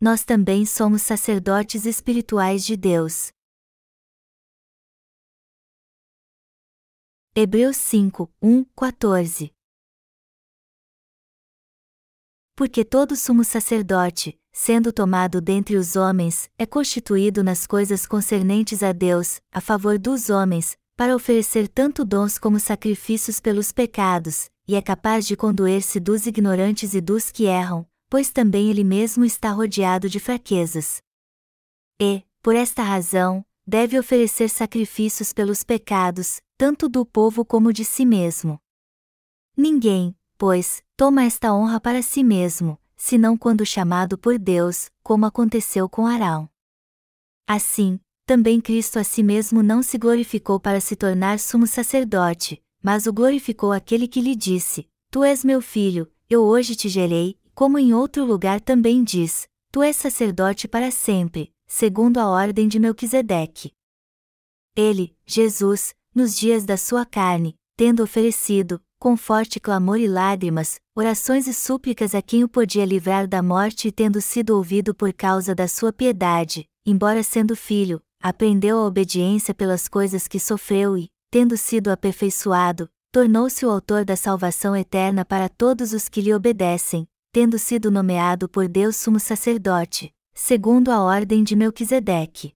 nós também somos sacerdotes espirituais de Deus. Hebreus 5, 1, 14 Porque todo sumo sacerdote, sendo tomado dentre os homens, é constituído nas coisas concernentes a Deus, a favor dos homens, para oferecer tanto dons como sacrifícios pelos pecados, e é capaz de condoer-se dos ignorantes e dos que erram, pois também ele mesmo está rodeado de fraquezas. E, por esta razão, deve oferecer sacrifícios pelos pecados, tanto do povo como de si mesmo. Ninguém, pois, toma esta honra para si mesmo, senão quando chamado por Deus, como aconteceu com Arão. Assim, também Cristo a si mesmo não se glorificou para se tornar sumo sacerdote, mas o glorificou aquele que lhe disse: Tu és meu filho, eu hoje te gerei, como em outro lugar também diz: Tu és sacerdote para sempre, segundo a ordem de Melquisedeque. Ele, Jesus, nos dias da sua carne, tendo oferecido, com forte clamor e lágrimas, orações e súplicas a quem o podia livrar da morte e tendo sido ouvido por causa da sua piedade, embora sendo filho, aprendeu a obediência pelas coisas que sofreu e, tendo sido aperfeiçoado, tornou-se o autor da salvação eterna para todos os que lhe obedecem, tendo sido nomeado por Deus sumo sacerdote, segundo a ordem de Melquisedeque.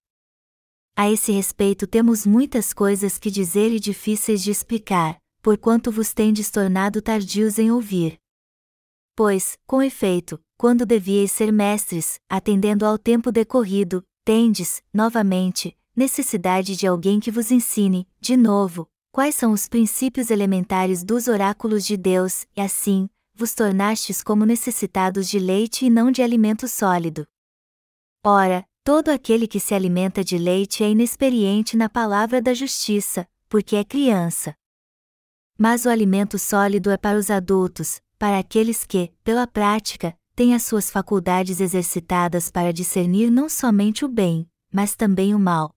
A esse respeito temos muitas coisas que dizer e difíceis de explicar, porquanto vos tendes tornado tardios em ouvir. Pois, com efeito, quando devieis ser mestres, atendendo ao tempo decorrido, tendes, novamente, necessidade de alguém que vos ensine, de novo, quais são os princípios elementares dos oráculos de Deus, e assim, vos tornastes como necessitados de leite e não de alimento sólido. Ora, todo aquele que se alimenta de leite é inexperiente na palavra da justiça, porque é criança. Mas o alimento sólido é para os adultos, para aqueles que, pela prática, têm as suas faculdades exercitadas para discernir não somente o bem, mas também o mal.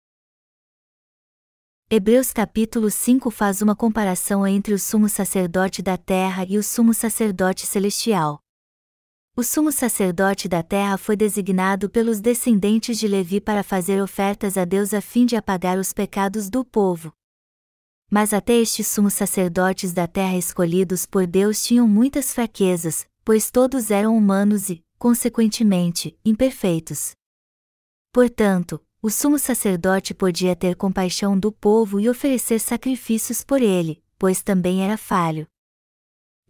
Hebreus capítulo 5 faz uma comparação entre o sumo sacerdote da terra e o sumo sacerdote celestial. O sumo sacerdote da terra foi designado pelos descendentes de Levi para fazer ofertas a Deus a fim de apagar os pecados do povo. Mas até estes sumos sacerdotes da terra escolhidos por Deus tinham muitas fraquezas, pois todos eram humanos e, consequentemente, imperfeitos. Portanto, o sumo sacerdote podia ter compaixão do povo e oferecer sacrifícios por ele, pois também era falho.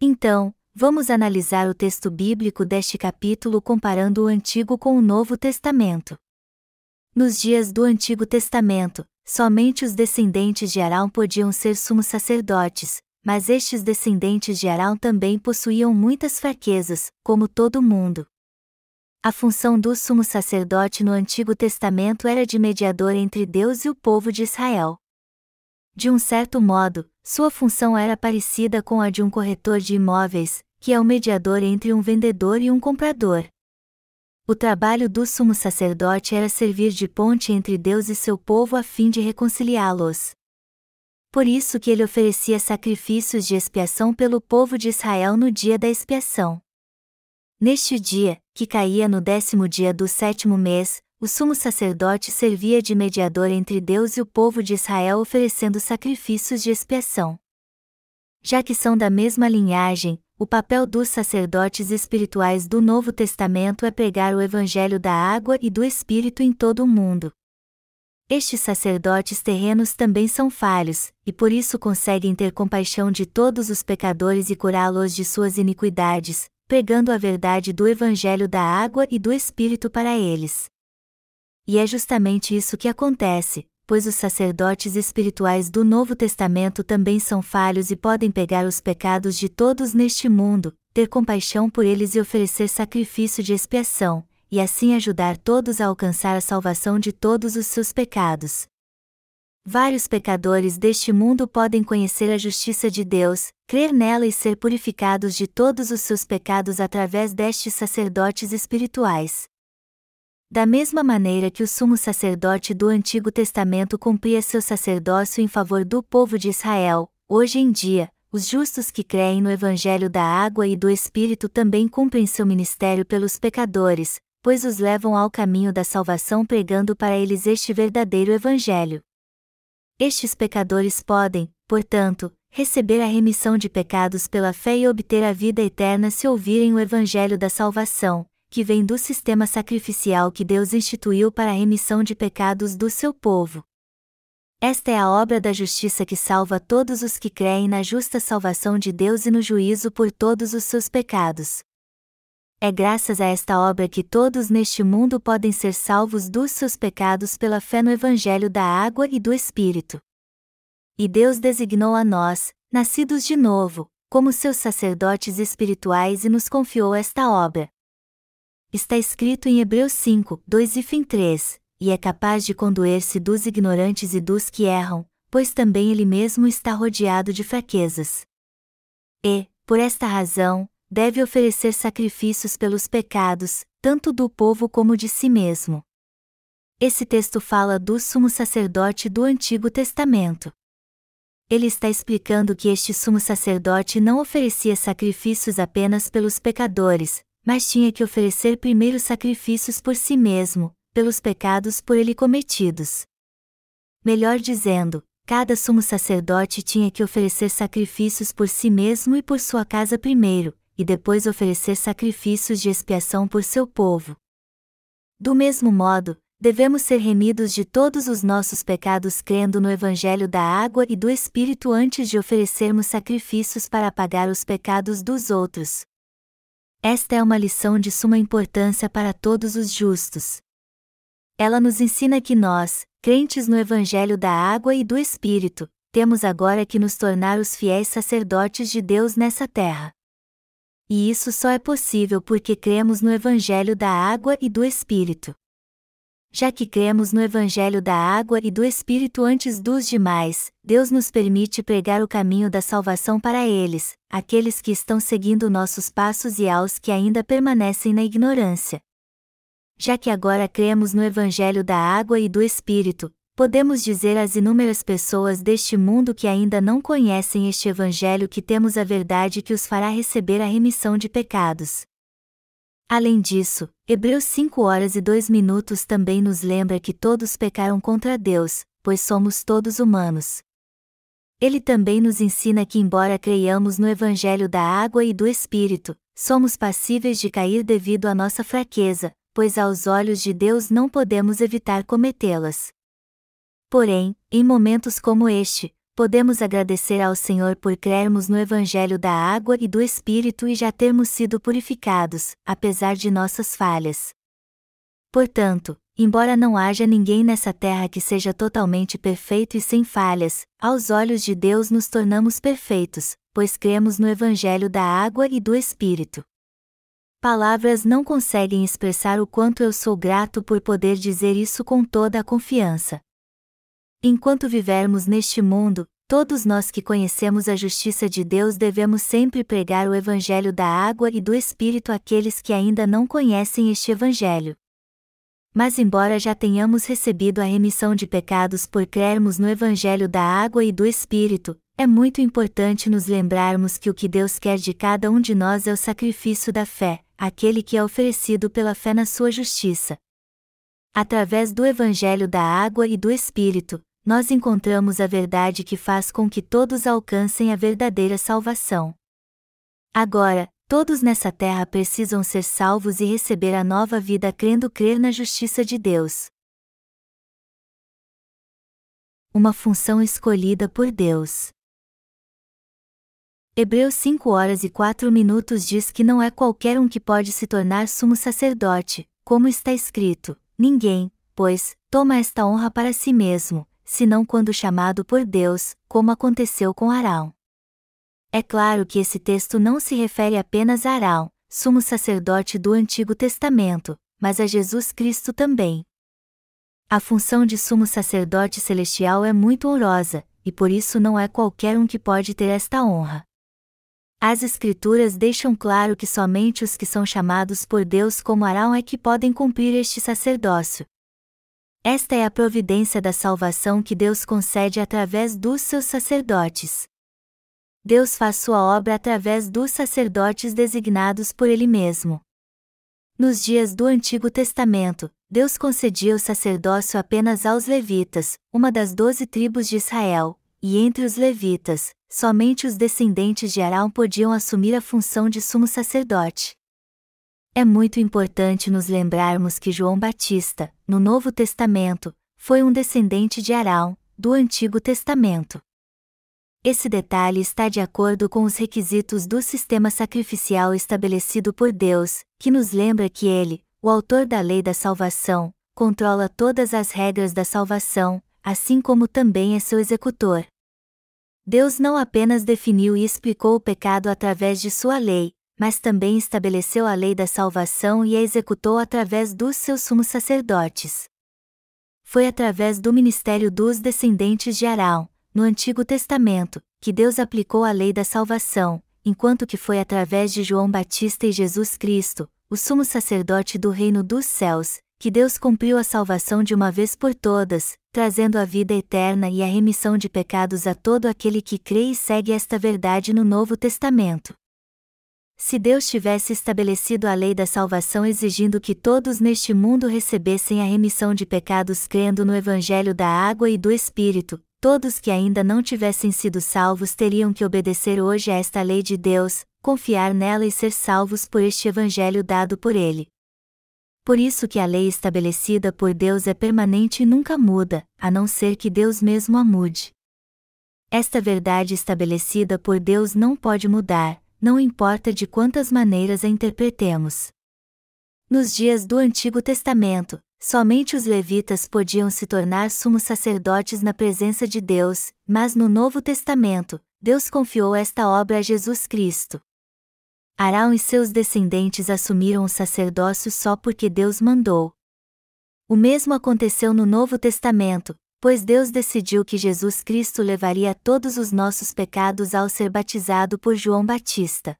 Então, vamos analisar o texto bíblico deste capítulo comparando o Antigo com o Novo Testamento. Nos dias do Antigo Testamento, somente os descendentes de Arão podiam ser sumos sacerdotes, mas estes descendentes de Arão também possuíam muitas fraquezas, como todo mundo. A função do sumo sacerdote no Antigo Testamento era de mediador entre Deus e o povo de Israel. De um certo modo, sua função era parecida com a de um corretor de imóveis, que é o mediador entre um vendedor e um comprador. O trabalho do sumo sacerdote era servir de ponte entre Deus e seu povo a fim de reconciliá-los por isso que ele oferecia sacrifícios de expiação pelo povo de Israel no dia da expiação. Neste dia, que caía no décimo dia do sétimo mês, o sumo sacerdote servia de mediador entre Deus e o povo de Israel oferecendo sacrifícios de expiação. Já que são da mesma linhagem, o papel dos sacerdotes espirituais do Novo Testamento é pregar o Evangelho da água e do Espírito em todo o mundo. Estes sacerdotes terrenos também são falhos, e por isso conseguem ter compaixão de todos os pecadores e curá-los de suas iniquidades, pregando a verdade do Evangelho da água e do Espírito para eles. E é justamente isso que acontece, pois os sacerdotes espirituais do Novo Testamento também são falhos e podem pegar os pecados de todos neste mundo, ter compaixão por eles e oferecer sacrifício de expiação, e assim ajudar todos a alcançar a salvação de todos os seus pecados. Vários pecadores deste mundo podem conhecer a justiça de Deus, crer nela e ser purificados de todos os seus pecados através destes sacerdotes espirituais. Da mesma maneira que o sumo sacerdote do Antigo Testamento cumpria seu sacerdócio em favor do povo de Israel, hoje em dia, os justos que creem no Evangelho da Água e do Espírito também cumprem seu ministério pelos pecadores, pois os levam ao caminho da salvação pregando para eles este verdadeiro Evangelho. Estes pecadores podem, portanto, receber a remissão de pecados pela fé e obter a vida eterna se ouvirem o Evangelho da salvação, que vem do sistema sacrificial que Deus instituiu para a remissão de pecados do seu povo. Esta é a obra da justiça que salva todos os que creem na justa salvação de Deus e no juízo por todos os seus pecados. É graças a esta obra que todos neste mundo podem ser salvos dos seus pecados pela fé no Evangelho da água e do Espírito. E Deus designou a nós, nascidos de novo, como seus sacerdotes espirituais e nos confiou esta obra. Está escrito em Hebreus 5, 2 e fim 3, e é capaz de condoer-se dos ignorantes e dos que erram, pois também ele mesmo está rodeado de fraquezas. E, por esta razão, deve oferecer sacrifícios pelos pecados, tanto do povo como de si mesmo. Esse texto fala do sumo sacerdote do Antigo Testamento. Ele está explicando que este sumo sacerdote não oferecia sacrifícios apenas pelos pecadores, mas tinha que oferecer primeiro sacrifícios por si mesmo, pelos pecados por ele cometidos. Melhor dizendo, cada sumo sacerdote tinha que oferecer sacrifícios por si mesmo e por sua casa primeiro, e depois oferecer sacrifícios de expiação por seu povo. Do mesmo modo, devemos ser remidos de todos os nossos pecados crendo no Evangelho da água e do Espírito antes de oferecermos sacrifícios para apagar os pecados dos outros. Esta é uma lição de suma importância para todos os justos. Ela nos ensina que nós, crentes no Evangelho da água e do Espírito, temos agora que nos tornar os fiéis sacerdotes de Deus nessa terra. E isso só é possível porque cremos no Evangelho da água e do Espírito. Já que cremos no Evangelho da água e do Espírito antes dos demais, Deus nos permite pregar o caminho da salvação para eles, aqueles que estão seguindo nossos passos e aos que ainda permanecem na ignorância. Já que agora cremos no Evangelho da água e do Espírito, podemos dizer às inúmeras pessoas deste mundo que ainda não conhecem este Evangelho que temos a verdade que os fará receber a remissão de pecados. Além disso, Hebreus 5 horas e 2 minutos também nos lembra que todos pecaram contra Deus, pois somos todos humanos. Ele também nos ensina que, embora creiamos no Evangelho da água e do Espírito, somos passíveis de cair devido à nossa fraqueza, pois aos olhos de Deus não podemos evitar cometê-las. Porém, em momentos como este, podemos agradecer ao Senhor por crermos no Evangelho da água e do Espírito e já termos sido purificados, apesar de nossas falhas. Portanto, embora não haja ninguém nessa terra que seja totalmente perfeito e sem falhas, aos olhos de Deus nos tornamos perfeitos, pois cremos no Evangelho da água e do Espírito. Palavras não conseguem expressar o quanto eu sou grato por poder dizer isso com toda a confiança. Enquanto vivermos neste mundo, todos nós que conhecemos a justiça de Deus devemos sempre pregar o Evangelho da água e do Espírito àqueles que ainda não conhecem este Evangelho. Mas, embora já tenhamos recebido a remissão de pecados por crermos no Evangelho da água e do Espírito, é muito importante nos lembrarmos que o que Deus quer de cada um de nós é o sacrifício da fé, aquele que é oferecido pela fé na sua justiça. Através do Evangelho da água e do Espírito, nós encontramos a verdade que faz com que todos alcancem a verdadeira salvação. Agora, todos nessa terra precisam ser salvos e receber a nova vida crendo crer na justiça de Deus. Uma função escolhida por Deus. Hebreus 5 horas e 4 minutos diz que não é qualquer um que pode se tornar sumo sacerdote, como está escrito: ninguém, pois, toma esta honra para si mesmo, senão quando chamado por Deus, como aconteceu com Arão. É claro que esse texto não se refere apenas a Arão, sumo sacerdote do Antigo Testamento, mas a Jesus Cristo também. A função de sumo sacerdote celestial é muito honrosa, e por isso não é qualquer um que pode ter esta honra. As Escrituras deixam claro que somente os que são chamados por Deus como Arão é que podem cumprir este sacerdócio, esta é a providência da salvação que Deus concede através dos seus sacerdotes. Deus faz sua obra através dos sacerdotes designados por Ele mesmo. Nos dias do Antigo Testamento, Deus concedia o sacerdócio apenas aos levitas, uma das doze tribos de Israel, e entre os levitas, somente os descendentes de Arão podiam assumir a função de sumo sacerdote. É muito importante nos lembrarmos que João Batista, no Novo Testamento, foi um descendente de Arão, do Antigo Testamento. Esse detalhe está de acordo com os requisitos do sistema sacrificial estabelecido por Deus, que nos lembra que Ele, o autor da lei da salvação, controla todas as regras da salvação, assim como também é seu executor. Deus não apenas definiu e explicou o pecado através de sua lei, mas também estabeleceu a lei da salvação e a executou através dos seus sumos sacerdotes. Foi através do ministério dos descendentes de Arão, no Antigo Testamento, que Deus aplicou a lei da salvação, enquanto que foi através de João Batista e Jesus Cristo, o sumo sacerdote do reino dos céus, que Deus cumpriu a salvação de uma vez por todas, trazendo a vida eterna e a remissão de pecados a todo aquele que crê e segue esta verdade no Novo Testamento. Se Deus tivesse estabelecido a lei da salvação exigindo que todos neste mundo recebessem a remissão de pecados crendo no Evangelho da água e do Espírito, todos que ainda não tivessem sido salvos teriam que obedecer hoje a esta lei de Deus, confiar nela e ser salvos por este evangelho dado por ele. Por isso que a lei estabelecida por Deus é permanente e nunca muda, a não ser que Deus mesmo a mude. Esta verdade estabelecida por Deus não pode mudar, não importa de quantas maneiras a interpretemos. Nos dias do Antigo Testamento, Somente os levitas podiam se tornar sumos sacerdotes na presença de Deus, mas no Novo Testamento, Deus confiou esta obra a Jesus Cristo. Arão e seus descendentes assumiram o sacerdócio só porque Deus mandou. O mesmo aconteceu no Novo Testamento, pois Deus decidiu que Jesus Cristo levaria todos os nossos pecados ao ser batizado por João Batista.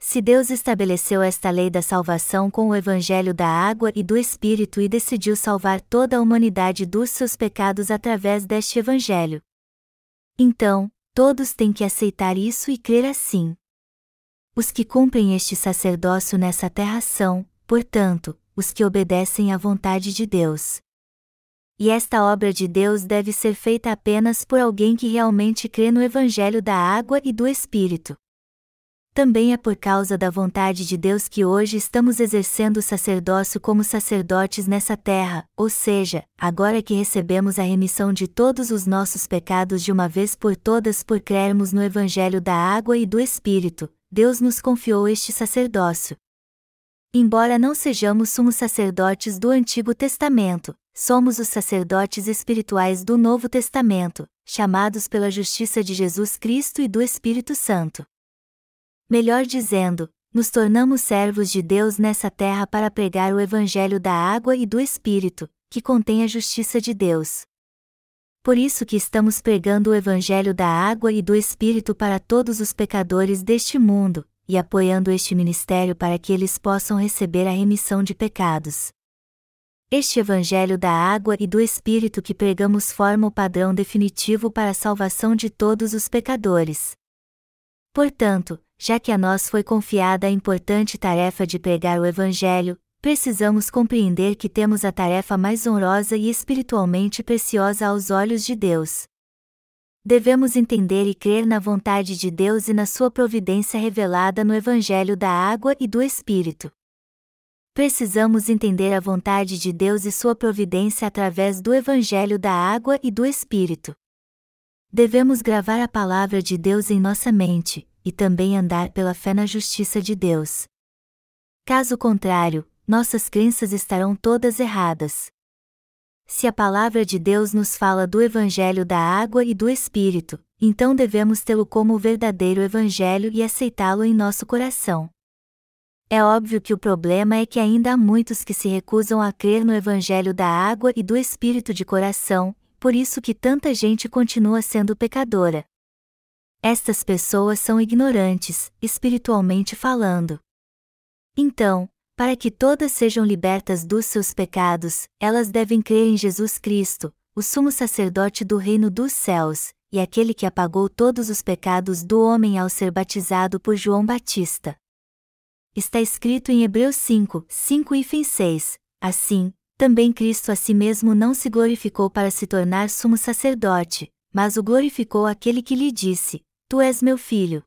Se Deus estabeleceu esta lei da salvação com o evangelho da água e do Espírito e decidiu salvar toda a humanidade dos seus pecados através deste evangelho. Então, todos têm que aceitar isso e crer assim. Os que cumprem este sacerdócio nessa terra são, portanto, os que obedecem à vontade de Deus. E esta obra de Deus deve ser feita apenas por alguém que realmente crê no Evangelho da água e do Espírito também é por causa da vontade de Deus que hoje estamos exercendo o sacerdócio como sacerdotes nessa terra, ou seja, agora que recebemos a remissão de todos os nossos pecados de uma vez por todas por crermos no Evangelho da água e do Espírito, Deus nos confiou este sacerdócio. Embora não sejamos sumos sacerdotes do Antigo Testamento, somos os sacerdotes espirituais do Novo Testamento, chamados pela justiça de Jesus Cristo e do Espírito Santo. Melhor dizendo, nos tornamos servos de Deus nessa terra para pregar o Evangelho da água e do Espírito, que contém a justiça de Deus. Por isso que estamos pregando o Evangelho da água e do Espírito para todos os pecadores deste mundo, e apoiando este ministério para que eles possam receber a remissão de pecados. Este Evangelho da água e do Espírito que pregamos forma o padrão definitivo para a salvação de todos os pecadores. Portanto, já que a nós foi confiada a importante tarefa de pregar o Evangelho, precisamos compreender que temos a tarefa mais honrosa e espiritualmente preciosa aos olhos de Deus. Devemos entender e crer na vontade de Deus e na sua providência revelada no Evangelho da Água e do Espírito. Precisamos entender a vontade de Deus e sua providência através do Evangelho da Água e do Espírito. Devemos gravar a palavra de Deus em nossa mente, e também andar pela fé na justiça de Deus. Caso contrário, nossas crenças estarão todas erradas. Se a palavra de Deus nos fala do Evangelho da água e do Espírito, então devemos tê-lo como o verdadeiro Evangelho e aceitá-lo em nosso coração. É óbvio que o problema é que ainda há muitos que se recusam a crer no Evangelho da água e do Espírito de coração, por isso que tanta gente continua sendo pecadora. Estas pessoas são ignorantes, espiritualmente falando. Então, para que todas sejam libertas dos seus pecados, elas devem crer em Jesus Cristo, o sumo sacerdote do reino dos céus, e aquele que apagou todos os pecados do homem ao ser batizado por João Batista. está escrito em Hebreus 5, 5 e 6. Assim, também Cristo a si mesmo não se glorificou para se tornar sumo sacerdote, mas o glorificou aquele que lhe disse: Tu és meu filho.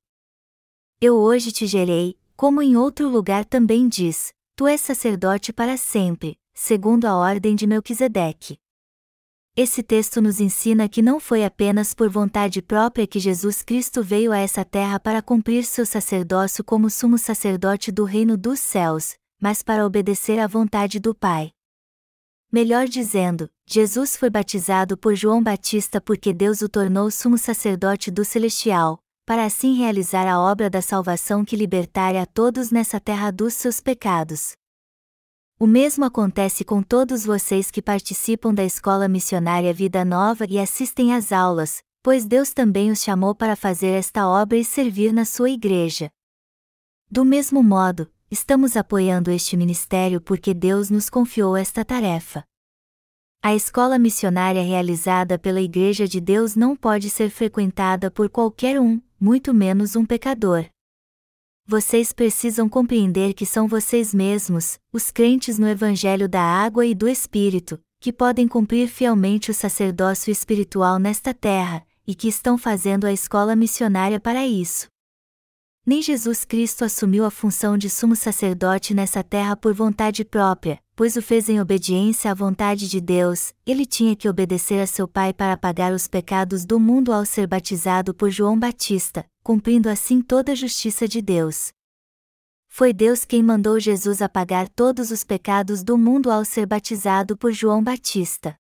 Eu hoje te gerei, como em outro lugar também diz: Tu és sacerdote para sempre, segundo a ordem de Melquisedeque. Esse texto nos ensina que não foi apenas por vontade própria que Jesus Cristo veio a essa terra para cumprir seu sacerdócio como sumo sacerdote do reino dos céus, mas para obedecer à vontade do Pai. Melhor dizendo, Jesus foi batizado por João Batista porque Deus o tornou sumo sacerdote do celestial, para assim realizar a obra da salvação que libertaria a todos nessa terra dos seus pecados. O mesmo acontece com todos vocês que participam da escola missionária Vida Nova e assistem às aulas, pois Deus também os chamou para fazer esta obra e servir na sua igreja. Do mesmo modo, estamos apoiando este ministério porque Deus nos confiou esta tarefa. A escola missionária realizada pela Igreja de Deus não pode ser frequentada por qualquer um, muito menos um pecador vocês precisam compreender que são vocês mesmos, os crentes no Evangelho da Água e do Espírito, que podem cumprir fielmente o sacerdócio espiritual nesta terra, e que estão fazendo a escola missionária para isso. Nem Jesus Cristo assumiu a função de sumo sacerdote nessa terra por vontade própria, pois o fez em obediência à vontade de Deus, ele tinha que obedecer a seu Pai para pagar os pecados do mundo ao ser batizado por João Batista, cumprindo assim toda a justiça de Deus. Foi Deus quem mandou Jesus apagar todos os pecados do mundo ao ser batizado por João Batista.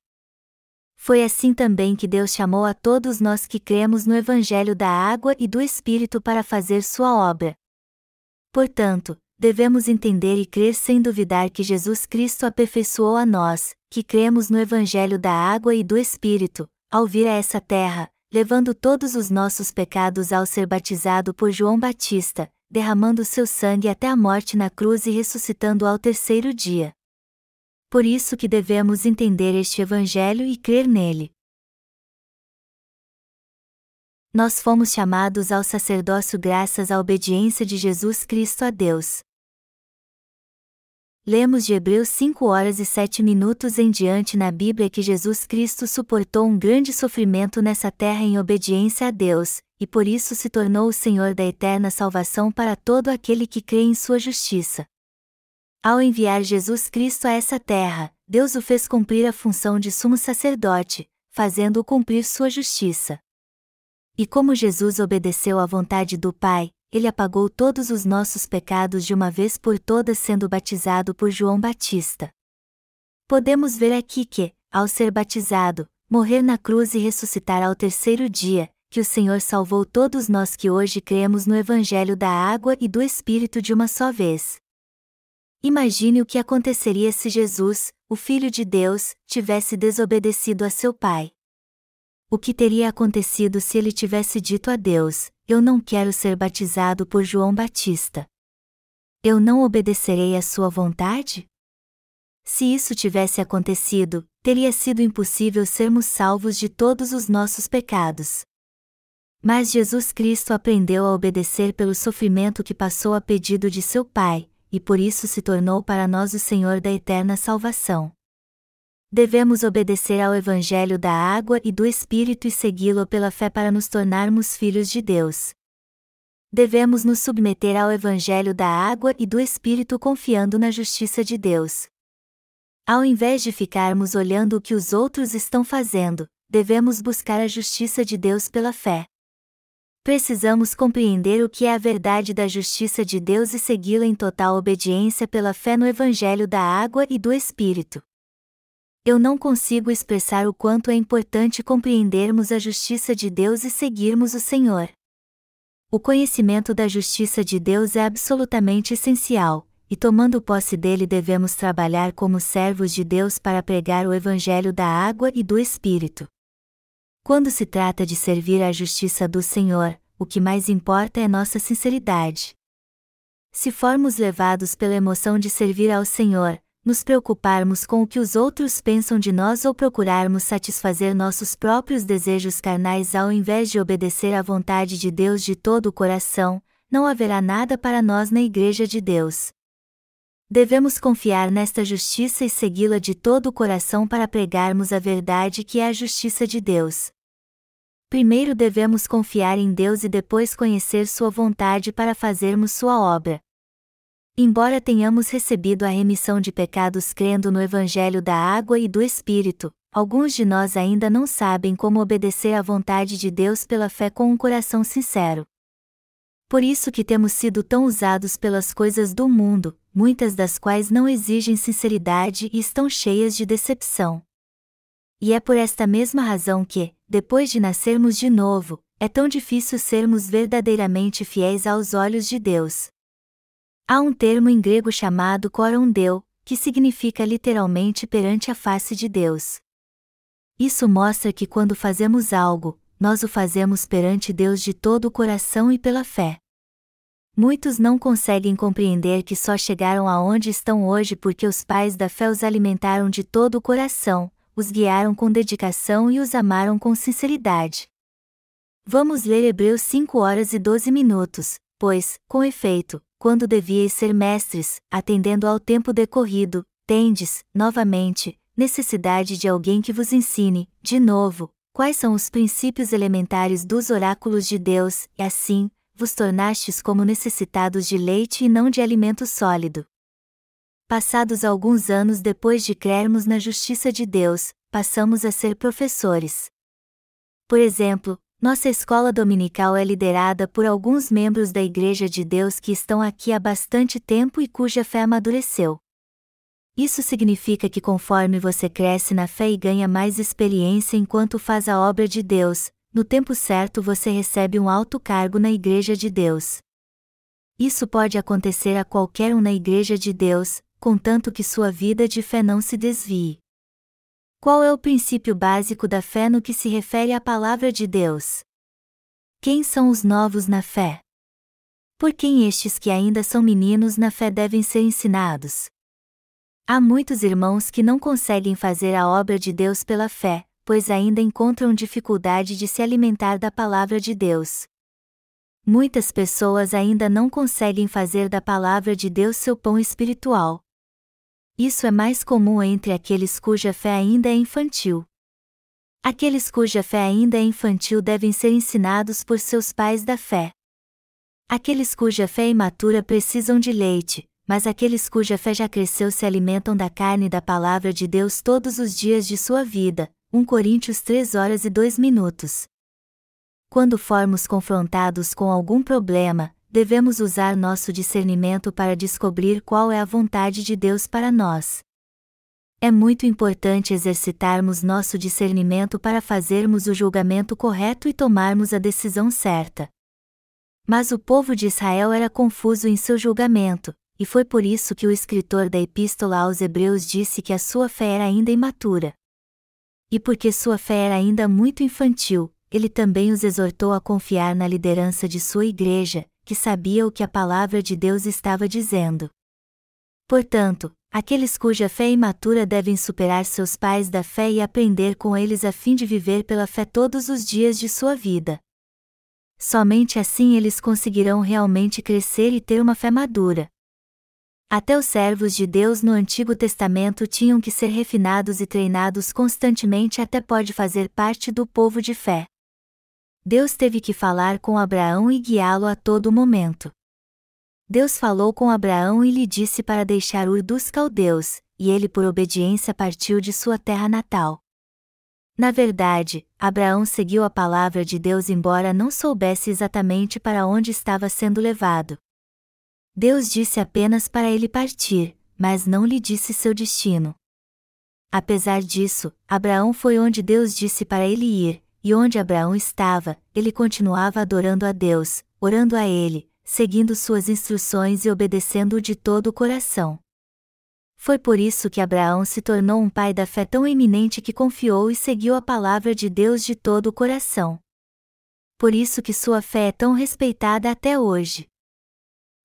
Foi assim também que Deus chamou a todos nós que cremos no Evangelho da Água e do Espírito para fazer sua obra. Portanto, devemos entender e crer sem duvidar que Jesus Cristo aperfeiçoou a nós, que cremos no Evangelho da Água e do Espírito, ao vir a essa terra, levando todos os nossos pecados ao ser batizado por João Batista, derramando seu sangue até a morte na cruz e ressuscitando ao terceiro dia. Por isso que devemos entender este Evangelho e crer nele. Nós fomos chamados ao sacerdócio graças à obediência de Jesus Cristo a Deus. Lemos de Hebreus 5 horas e 7 minutos em diante na Bíblia que Jesus Cristo suportou um grande sofrimento nessa terra em obediência a Deus, e por isso se tornou o Senhor da eterna salvação para todo aquele que crê em sua justiça. Ao enviar Jesus Cristo a essa terra, Deus o fez cumprir a função de sumo sacerdote, fazendo-o cumprir sua justiça. E como Jesus obedeceu à vontade do Pai, ele apagou todos os nossos pecados de uma vez por todas sendo batizado por João Batista. Podemos ver aqui que, ao ser batizado, morrer na cruz e ressuscitar ao terceiro dia, que o Senhor salvou todos nós que hoje cremos no Evangelho da água e do Espírito de uma só vez. Imagine o que aconteceria se Jesus, o Filho de Deus, tivesse desobedecido a seu Pai. O que teria acontecido se ele tivesse dito a Deus: eu não quero ser batizado por João Batista. Eu não obedecerei à sua vontade? Se isso tivesse acontecido, teria sido impossível sermos salvos de todos os nossos pecados. Mas Jesus Cristo aprendeu a obedecer pelo sofrimento que passou a pedido de seu Pai, e por isso se tornou para nós o Senhor da eterna salvação. Devemos obedecer ao Evangelho da água e do Espírito e segui-lo pela fé para nos tornarmos filhos de Deus. Devemos nos submeter ao Evangelho da água e do Espírito confiando na justiça de Deus. Ao invés de ficarmos olhando o que os outros estão fazendo, devemos buscar a justiça de Deus pela fé. Precisamos compreender o que é a verdade da justiça de Deus e segui-la em total obediência pela fé no Evangelho da água e do Espírito eu não consigo expressar o quanto é importante compreendermos a justiça de Deus e seguirmos o Senhor. O conhecimento da justiça de Deus é absolutamente essencial, e tomando posse dele devemos trabalhar como servos de Deus para pregar o Evangelho da água e do Espírito. Quando se trata de servir à justiça do Senhor, o que mais importa é nossa sinceridade. Se formos levados pela emoção de servir ao Senhor, nos preocuparmos com o que os outros pensam de nós ou procurarmos satisfazer nossos próprios desejos carnais ao invés de obedecer à vontade de Deus de todo o coração, não haverá nada para nós na Igreja de Deus. Devemos confiar nesta justiça e segui-la de todo o coração para pregarmos a verdade que é a justiça de Deus. Primeiro devemos confiar em Deus e depois conhecer Sua vontade para fazermos Sua obra. Embora tenhamos recebido a remissão de pecados crendo no Evangelho da Água e do Espírito, alguns de nós ainda não sabem como obedecer à vontade de Deus pela fé com um coração sincero. Por isso que temos sido tão usados pelas coisas do mundo, muitas das quais não exigem sinceridade e estão cheias de decepção. E é por esta mesma razão que, depois de nascermos de novo, é tão difícil sermos verdadeiramente fiéis aos olhos de Deus. Há um termo em grego chamado korondeu, que significa literalmente perante a face de Deus. Isso mostra que quando fazemos algo, nós o fazemos perante Deus de todo o coração e pela fé. Muitos não conseguem compreender que só chegaram aonde estão hoje porque os pais da fé os alimentaram de todo o coração, os guiaram com dedicação e os amaram com sinceridade. Vamos ler Hebreus 5 horas e 12 minutos, pois, com efeito, quando devíeis ser mestres, atendendo ao tempo decorrido, tendes, novamente, necessidade de alguém que vos ensine, de novo, quais são os princípios elementares dos oráculos de Deus, e assim, vos tornastes como necessitados de leite e não de alimento sólido. Passados alguns anos depois de crermos na justiça de Deus, passamos a ser professores. Por exemplo, nossa escola dominical é liderada por alguns membros da Igreja de Deus que estão aqui há bastante tempo e cuja fé amadureceu. Isso significa que conforme você cresce na fé e ganha mais experiência enquanto faz a obra de Deus, no tempo certo você recebe um alto cargo na Igreja de Deus. Isso pode acontecer a qualquer um na Igreja de Deus, contanto que sua vida de fé não se desvie. Qual é o princípio básico da fé no que se refere à palavra de Deus? Quem são os novos na fé? Por quem estes que ainda são meninos na fé devem ser ensinados? Há muitos irmãos que não conseguem fazer a obra de Deus pela fé, pois ainda encontram dificuldade de se alimentar da palavra de Deus. Muitas pessoas ainda não conseguem fazer da palavra de Deus seu pão espiritual. Isso é mais comum entre aqueles cuja fé ainda é infantil. Aqueles cuja fé ainda é infantil devem ser ensinados por seus pais da fé. Aqueles cuja fé imatura precisam de leite, mas aqueles cuja fé já cresceu se alimentam da carne da palavra de Deus todos os dias de sua vida, 1 Coríntios 3 horas e 2 minutos. Quando formos confrontados com algum problema, devemos usar nosso discernimento para descobrir qual é a vontade de Deus para nós. É muito importante exercitarmos nosso discernimento para fazermos o julgamento correto e tomarmos a decisão certa. Mas o povo de Israel era confuso em seu julgamento, e foi por isso que o escritor da Epístola aos Hebreus disse que a sua fé era ainda imatura e porque sua fé era ainda muito infantil, ele também os exortou a confiar na liderança de sua igreja, que sabia o que a palavra de Deus estava dizendo. Portanto, aqueles cuja fé imatura devem superar seus pais da fé e aprender com eles a fim de viver pela fé todos os dias de sua vida. Somente assim eles conseguirão realmente crescer e ter uma fé madura. Até os servos de Deus no Antigo Testamento tinham que ser refinados e treinados constantemente até pode fazer parte do povo de fé. Deus teve que falar com Abraão e guiá-lo a todo momento. Deus falou com Abraão e lhe disse para deixar Ur dos Caldeus, e ele por obediência partiu de sua terra natal. Na verdade, Abraão seguiu a palavra de Deus embora não soubesse exatamente para onde estava sendo levado. Deus disse apenas para ele partir, mas não lhe disse seu destino. Apesar disso, Abraão foi onde Deus disse para ele ir, e onde Abraão estava, ele continuava adorando a Deus, orando a ele, seguindo suas instruções e obedecendo-o de todo o coração. Foi por isso que Abraão se tornou um pai da fé tão eminente que confiou e seguiu a palavra de Deus de todo o coração. Por isso que sua fé é tão respeitada até hoje.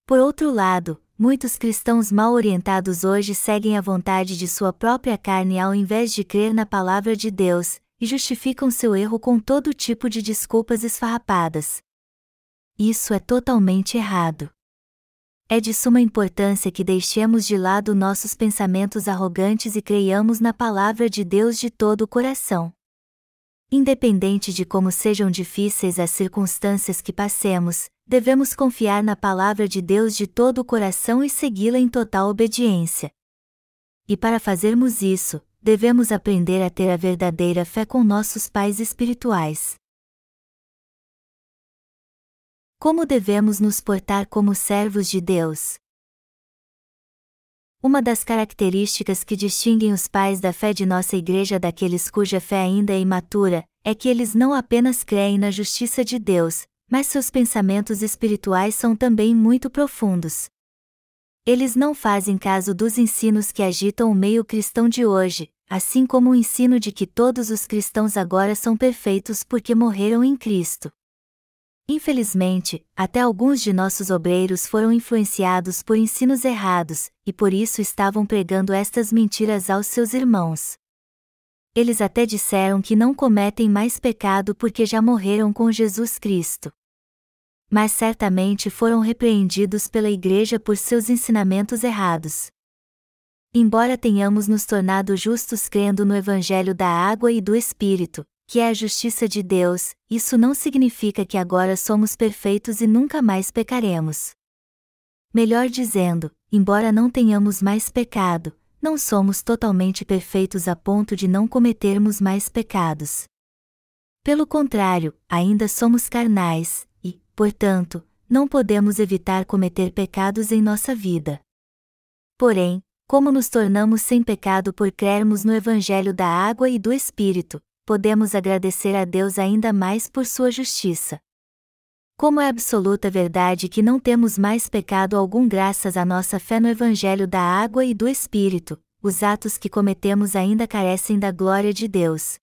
Por outro lado, muitos cristãos mal orientados hoje seguem a vontade de sua própria carne ao invés de crer na palavra de Deus, e justificam seu erro com todo tipo de desculpas esfarrapadas. Isso é totalmente errado. É de suma importância que deixemos de lado nossos pensamentos arrogantes e creiamos na palavra de Deus de todo o coração. Independente de como sejam difíceis as circunstâncias que passemos, devemos confiar na palavra de Deus de todo o coração e segui-la em total obediência. E para fazermos isso, devemos aprender a ter a verdadeira fé com nossos pais espirituais. Como devemos nos portar como servos de Deus? Uma das características que distinguem os pais da fé de nossa igreja daqueles cuja fé ainda é imatura, é que eles não apenas creem na justiça de Deus, mas seus pensamentos espirituais são também muito profundos. Eles não fazem caso dos ensinos que agitam o meio cristão de hoje, assim como o ensino de que todos os cristãos agora são perfeitos porque morreram em Cristo. Infelizmente, até alguns de nossos obreiros foram influenciados por ensinos errados, e por isso estavam pregando estas mentiras aos seus irmãos. Eles até disseram que não cometem mais pecado porque já morreram com Jesus Cristo. Mas certamente foram repreendidos pela Igreja por seus ensinamentos errados. Embora tenhamos nos tornado justos crendo no Evangelho da água e do Espírito, que é a justiça de Deus, isso não significa que agora somos perfeitos e nunca mais pecaremos. Melhor dizendo, embora não tenhamos mais pecado, não somos totalmente perfeitos a ponto de não cometermos mais pecados. Pelo contrário, ainda somos carnais, portanto, não podemos evitar cometer pecados em nossa vida. Porém, como nos tornamos sem pecado por crermos no Evangelho da água e do Espírito, podemos agradecer a Deus ainda mais por sua justiça. Como é absoluta verdade que não temos mais pecado algum graças à nossa fé no Evangelho da água e do Espírito, os atos que cometemos ainda carecem da glória de Deus.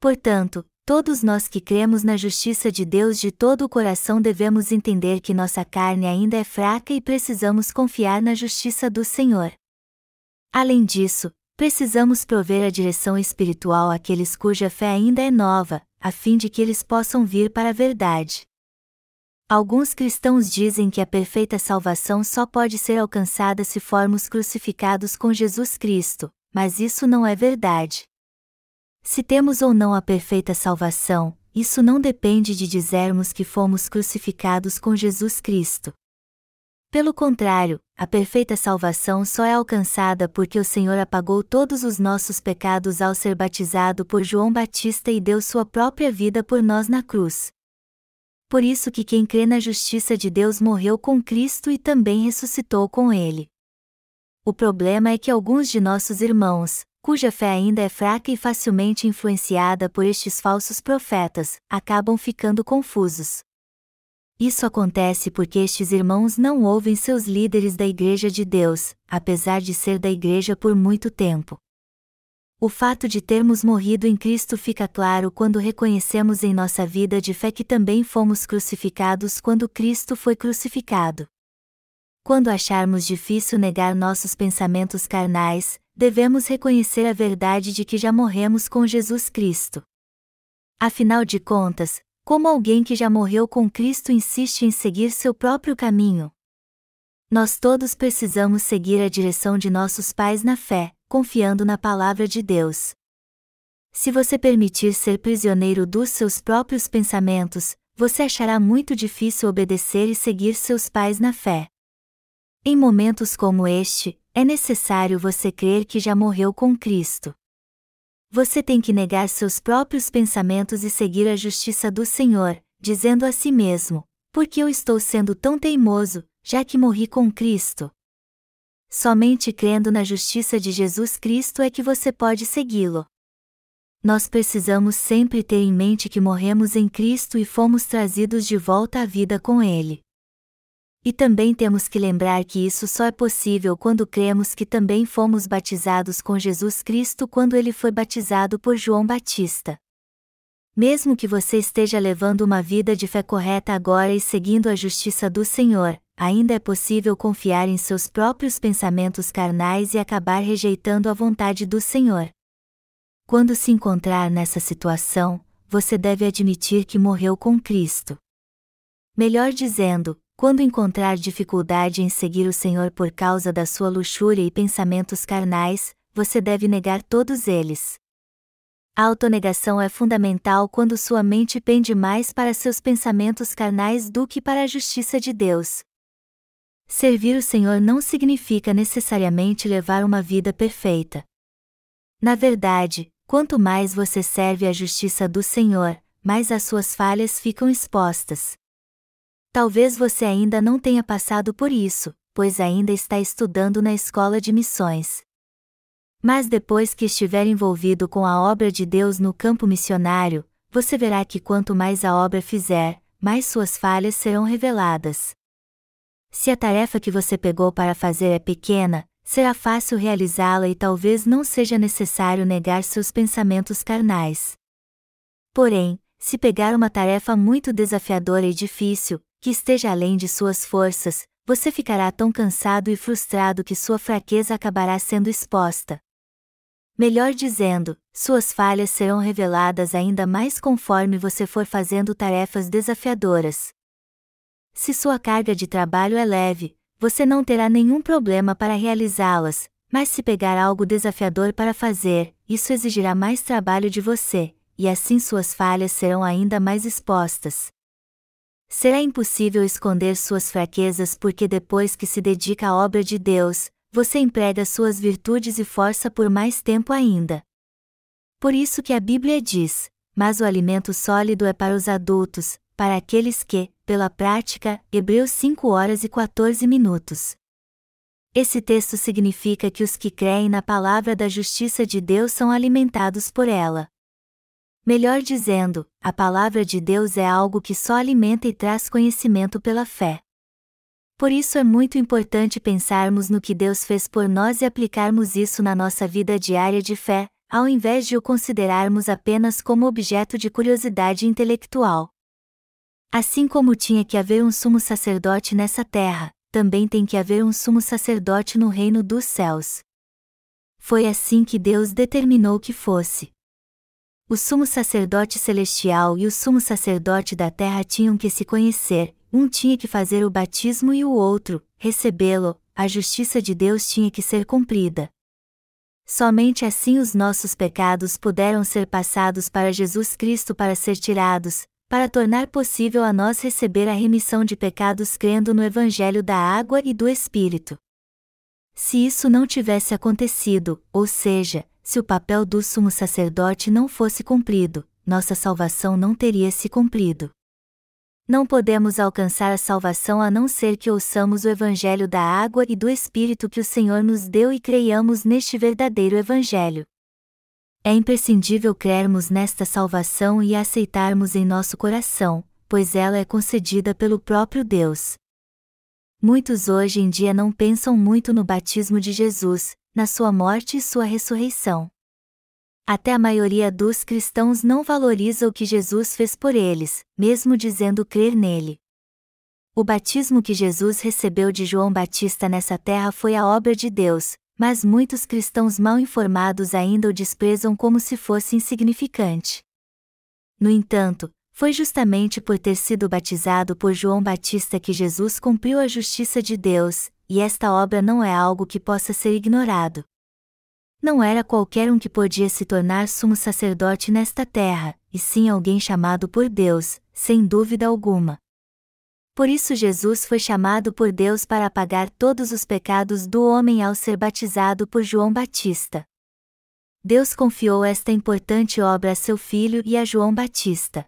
Portanto, todos nós que cremos na justiça de Deus de todo o coração devemos entender que nossa carne ainda é fraca e precisamos confiar na justiça do Senhor. Além disso, precisamos prover a direção espiritual àqueles cuja fé ainda é nova, a fim de que eles possam vir para a verdade. Alguns cristãos dizem que a perfeita salvação só pode ser alcançada se formos crucificados com Jesus Cristo, mas isso não é verdade. Se temos ou não a perfeita salvação, isso não depende de dizermos que fomos crucificados com Jesus Cristo. Pelo contrário, a perfeita salvação só é alcançada porque o Senhor apagou todos os nossos pecados ao ser batizado por João Batista e deu sua própria vida por nós na cruz. Por isso que quem crê na justiça de Deus morreu com Cristo e também ressuscitou com ele. O problema é que alguns de nossos irmãos, cuja fé ainda é fraca e facilmente influenciada por estes falsos profetas, acabam ficando confusos. Isso acontece porque estes irmãos não ouvem seus líderes da Igreja de Deus, apesar de ser da Igreja por muito tempo. O fato de termos morrido em Cristo fica claro quando reconhecemos em nossa vida de fé que também fomos crucificados quando Cristo foi crucificado. Quando acharmos difícil negar nossos pensamentos carnais, devemos reconhecer a verdade de que já morremos com Jesus Cristo. Afinal de contas, como alguém que já morreu com Cristo insiste em seguir seu próprio caminho? Nós todos precisamos seguir a direção de nossos pais na fé, confiando na palavra de Deus. Se você permitir ser prisioneiro dos seus próprios pensamentos, você achará muito difícil obedecer e seguir seus pais na fé. Em momentos como este, é necessário você crer que já morreu com Cristo. Você tem que negar seus próprios pensamentos e seguir a justiça do Senhor, dizendo a si mesmo: Por que eu estou sendo tão teimoso, já que morri com Cristo? Somente crendo na justiça de Jesus Cristo é que você pode segui-lo. Nós precisamos sempre ter em mente que morremos em Cristo e fomos trazidos de volta à vida com Ele. E também temos que lembrar que isso só é possível quando cremos que também fomos batizados com Jesus Cristo quando ele foi batizado por João Batista. Mesmo que você esteja levando uma vida de fé correta agora e seguindo a justiça do Senhor, ainda é possível confiar em seus próprios pensamentos carnais e acabar rejeitando a vontade do Senhor. Quando se encontrar nessa situação, você deve admitir que morreu com Cristo. Melhor dizendo, quando encontrar dificuldade em seguir o Senhor por causa da sua luxúria e pensamentos carnais, você deve negar todos eles. A autonegação é fundamental quando sua mente pende mais para seus pensamentos carnais do que para a justiça de Deus. Servir o Senhor não significa necessariamente levar uma vida perfeita. Na verdade, quanto mais você serve a justiça do Senhor, mais as suas falhas ficam expostas. Talvez você ainda não tenha passado por isso, pois ainda está estudando na escola de missões. Mas depois que estiver envolvido com a obra de Deus no campo missionário, você verá que quanto mais a obra fizer, mais suas falhas serão reveladas. Se a tarefa que você pegou para fazer é pequena, será fácil realizá-la e talvez não seja necessário negar seus pensamentos carnais. Porém, se pegar uma tarefa muito desafiadora e difícil, que esteja além de suas forças, você ficará tão cansado e frustrado que sua fraqueza acabará sendo exposta. Melhor dizendo, suas falhas serão reveladas ainda mais conforme você for fazendo tarefas desafiadoras. Se sua carga de trabalho é leve, você não terá nenhum problema para realizá-las, mas se pegar algo desafiador para fazer, isso exigirá mais trabalho de você, e assim suas falhas serão ainda mais expostas. Será impossível esconder suas fraquezas porque depois que se dedica à obra de Deus, você emprega suas virtudes e força por mais tempo ainda. Por isso que a Bíblia diz: Mas o alimento sólido é para os adultos, para aqueles que, pela prática, Hebreus 5 horas e 14 minutos. Esse texto significa que os que creem na palavra da justiça de Deus são alimentados por ela. Melhor dizendo, a palavra de Deus é algo que só alimenta e traz conhecimento pela fé. Por isso é muito importante pensarmos no que Deus fez por nós e aplicarmos isso na nossa vida diária de fé, ao invés de o considerarmos apenas como objeto de curiosidade intelectual. Assim como tinha que haver um sumo sacerdote nessa terra, também tem que haver um sumo sacerdote no reino dos céus. Foi assim que Deus determinou que fosse. O sumo sacerdote celestial e o sumo sacerdote da terra tinham que se conhecer, um tinha que fazer o batismo e o outro, recebê-lo, a justiça de Deus tinha que ser cumprida. Somente assim os nossos pecados puderam ser passados para Jesus Cristo para ser tirados, para tornar possível a nós receber a remissão de pecados crendo no Evangelho da água e do Espírito. Se isso não tivesse acontecido, ou seja, se o papel do sumo sacerdote não fosse cumprido, nossa salvação não teria se cumprido. Não podemos alcançar a salvação a não ser que ouçamos o Evangelho da água e do Espírito que o Senhor nos deu e creiamos neste verdadeiro Evangelho. É imprescindível crermos nesta salvação e aceitarmos em nosso coração, pois ela é concedida pelo próprio Deus. Muitos hoje em dia não pensam muito no batismo de Jesus, na sua morte e sua ressurreição. Até a maioria dos cristãos não valoriza o que Jesus fez por eles, mesmo dizendo crer nele. O batismo que Jesus recebeu de João Batista nessa terra foi a obra de Deus, mas muitos cristãos mal informados ainda o desprezam como se fosse insignificante. No entanto, foi justamente por ter sido batizado por João Batista que Jesus cumpriu a justiça de Deus, e esta obra não é algo que possa ser ignorado. Não era qualquer um que podia se tornar sumo sacerdote nesta terra, e sim alguém chamado por Deus, sem dúvida alguma. Por isso Jesus foi chamado por Deus para apagar todos os pecados do homem ao ser batizado por João Batista. Deus confiou esta importante obra a seu filho e a João Batista.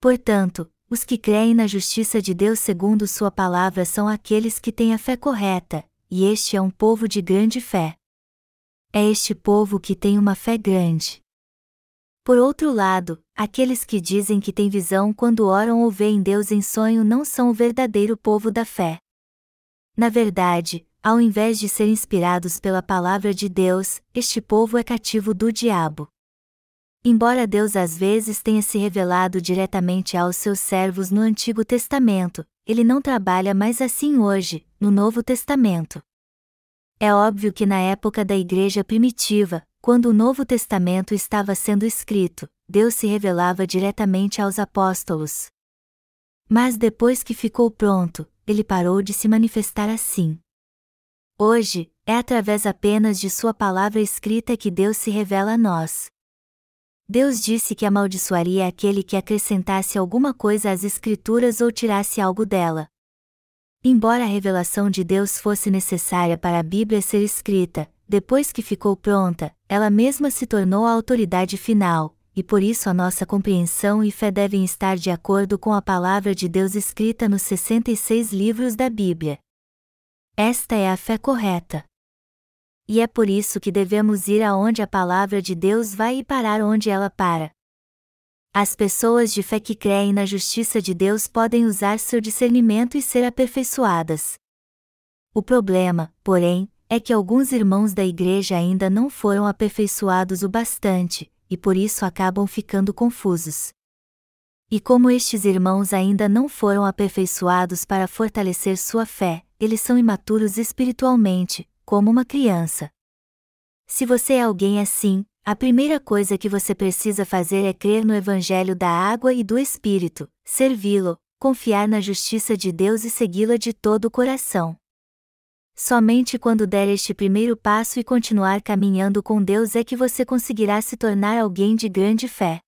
Portanto, os que creem na justiça de Deus segundo Sua palavra são aqueles que têm a fé correta, e este é um povo de grande fé é este povo que tem uma fé grande. Por outro lado, aqueles que dizem que têm visão quando oram ou veem Deus em sonho não são o verdadeiro povo da fé. Na verdade, ao invés de ser inspirados pela palavra de Deus, este povo é cativo do diabo. Embora Deus às vezes tenha se revelado diretamente aos seus servos no Antigo Testamento, ele não trabalha mais assim hoje, no Novo Testamento. É óbvio que na época da Igreja primitiva, quando o Novo Testamento estava sendo escrito, Deus se revelava diretamente aos apóstolos. Mas depois que ficou pronto, ele parou de se manifestar assim. Hoje, é através apenas de Sua palavra escrita que Deus se revela a nós. Deus disse que amaldiçoaria aquele que acrescentasse alguma coisa às Escrituras ou tirasse algo dela. Embora a revelação de Deus fosse necessária para a Bíblia ser escrita, depois que ficou pronta, ela mesma se tornou a autoridade final, e por isso a nossa compreensão e fé devem estar de acordo com a palavra de Deus escrita nos 66 livros da Bíblia. Esta é a fé correta. E é por isso que devemos ir aonde a palavra de Deus vai e parar onde ela para. As pessoas de fé que creem na justiça de Deus podem usar seu discernimento e ser aperfeiçoadas. O problema, porém, é que alguns irmãos da igreja ainda não foram aperfeiçoados o bastante, e por isso acabam ficando confusos. E como estes irmãos ainda não foram aperfeiçoados para fortalecer sua fé, eles são imaturos espiritualmente, como uma criança. Se você é alguém assim, a primeira coisa que você precisa fazer é crer no Evangelho da água e do Espírito, servi-lo, confiar na justiça de Deus e segui-la de todo o coração. Somente quando der este primeiro passo e continuar caminhando com Deus é que você conseguirá se tornar alguém de grande fé.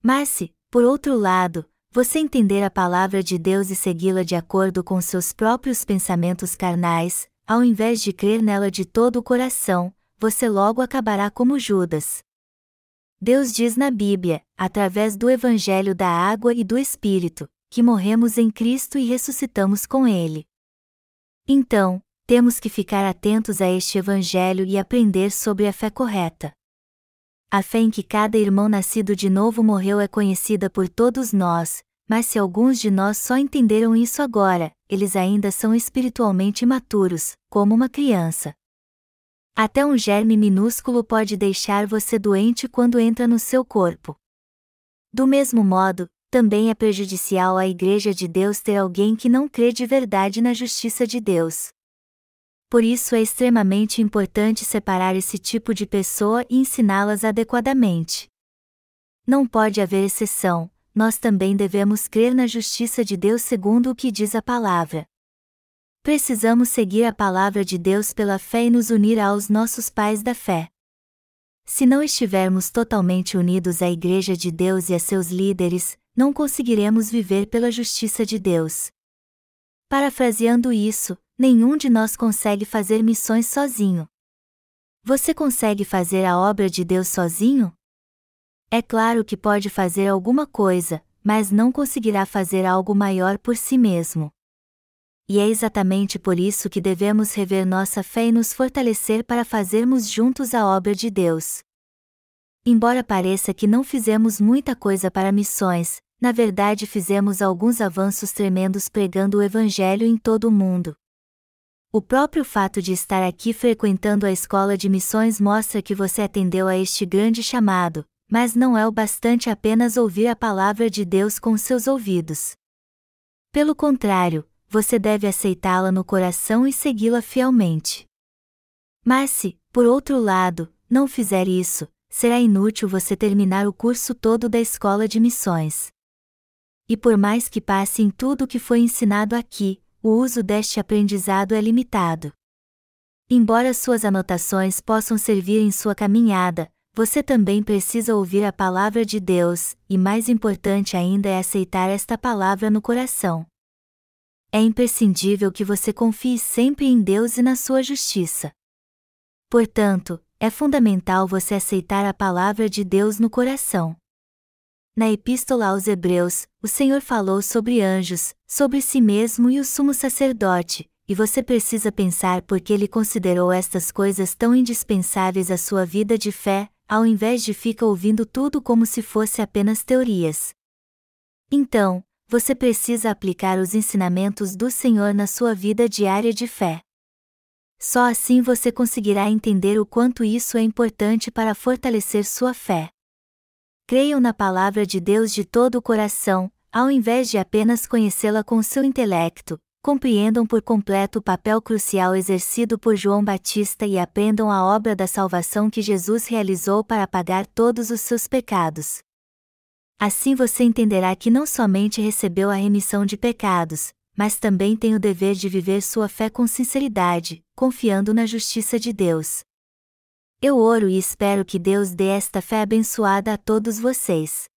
Mas se, por outro lado, você entender a palavra de Deus e segui-la de acordo com seus próprios pensamentos carnais, ao invés de crer nela de todo o coração, você logo acabará como Judas. Deus diz na Bíblia, através do Evangelho da Água e do Espírito, que morremos em Cristo e ressuscitamos com Ele. Então, temos que ficar atentos a este Evangelho e aprender sobre a fé correta. A fé em que cada irmão nascido de novo morreu é conhecida por todos nós, mas se alguns de nós só entenderam isso agora, eles ainda são espiritualmente imaturos, como uma criança. Até um germe minúsculo pode deixar você doente quando entra no seu corpo. Do mesmo modo, também é prejudicial à Igreja de Deus ter alguém que não crê de verdade na justiça de Deus por isso é extremamente importante separar esse tipo de pessoa e ensiná-las adequadamente. Não pode haver exceção, nós também devemos crer na justiça de Deus segundo o que diz a palavra. Precisamos seguir a palavra de Deus pela fé e nos unir aos nossos pais da fé. Se não estivermos totalmente unidos à Igreja de Deus e a seus líderes, não conseguiremos viver pela justiça de Deus. Parafraseando isso, nenhum de nós consegue fazer missões sozinho. Você consegue fazer a obra de Deus sozinho? É claro que pode fazer alguma coisa, mas não conseguirá fazer algo maior por si mesmo. E é exatamente por isso que devemos rever nossa fé e nos fortalecer para fazermos juntos a obra de Deus. Embora pareça que não fizemos muita coisa para missões, na verdade fizemos alguns avanços tremendos pregando o Evangelho em todo o mundo. O próprio fato de estar aqui frequentando a escola de missões mostra que você atendeu a este grande chamado, mas não é o bastante apenas ouvir a palavra de Deus com seus ouvidos. Pelo contrário, você deve aceitá-la no coração e segui-la fielmente. Mas se, por outro lado, não fizer isso, será inútil você terminar o curso todo da escola de missões. E por mais que passe em tudo o que foi ensinado aqui, o uso deste aprendizado é limitado. Embora suas anotações possam servir em sua caminhada, você também precisa ouvir a palavra de Deus, e mais importante ainda é aceitar esta palavra no coração. É imprescindível que você confie sempre em Deus e na sua justiça. Portanto, é fundamental você aceitar a palavra de Deus no coração. Na Epístola aos Hebreus, o Senhor falou sobre anjos, sobre si mesmo e o sumo sacerdote, e você precisa pensar por que ele considerou estas coisas tão indispensáveis à sua vida de fé, ao invés de ficar ouvindo tudo como se fosse apenas teorias. Então, você precisa aplicar os ensinamentos do Senhor na sua vida diária de fé. Só assim você conseguirá entender o quanto isso é importante para fortalecer sua fé. Creiam na palavra de Deus de todo o coração, ao invés de apenas conhecê-la com seu intelecto, compreendam por completo o papel crucial exercido por João Batista e aprendam a obra da salvação que Jesus realizou para pagar todos os seus pecados. Assim você entenderá que não somente recebeu a remissão de pecados, mas também tem o dever de viver sua fé com sinceridade, confiando na justiça de Deus. Eu oro e espero que Deus dê esta fé abençoada a todos vocês.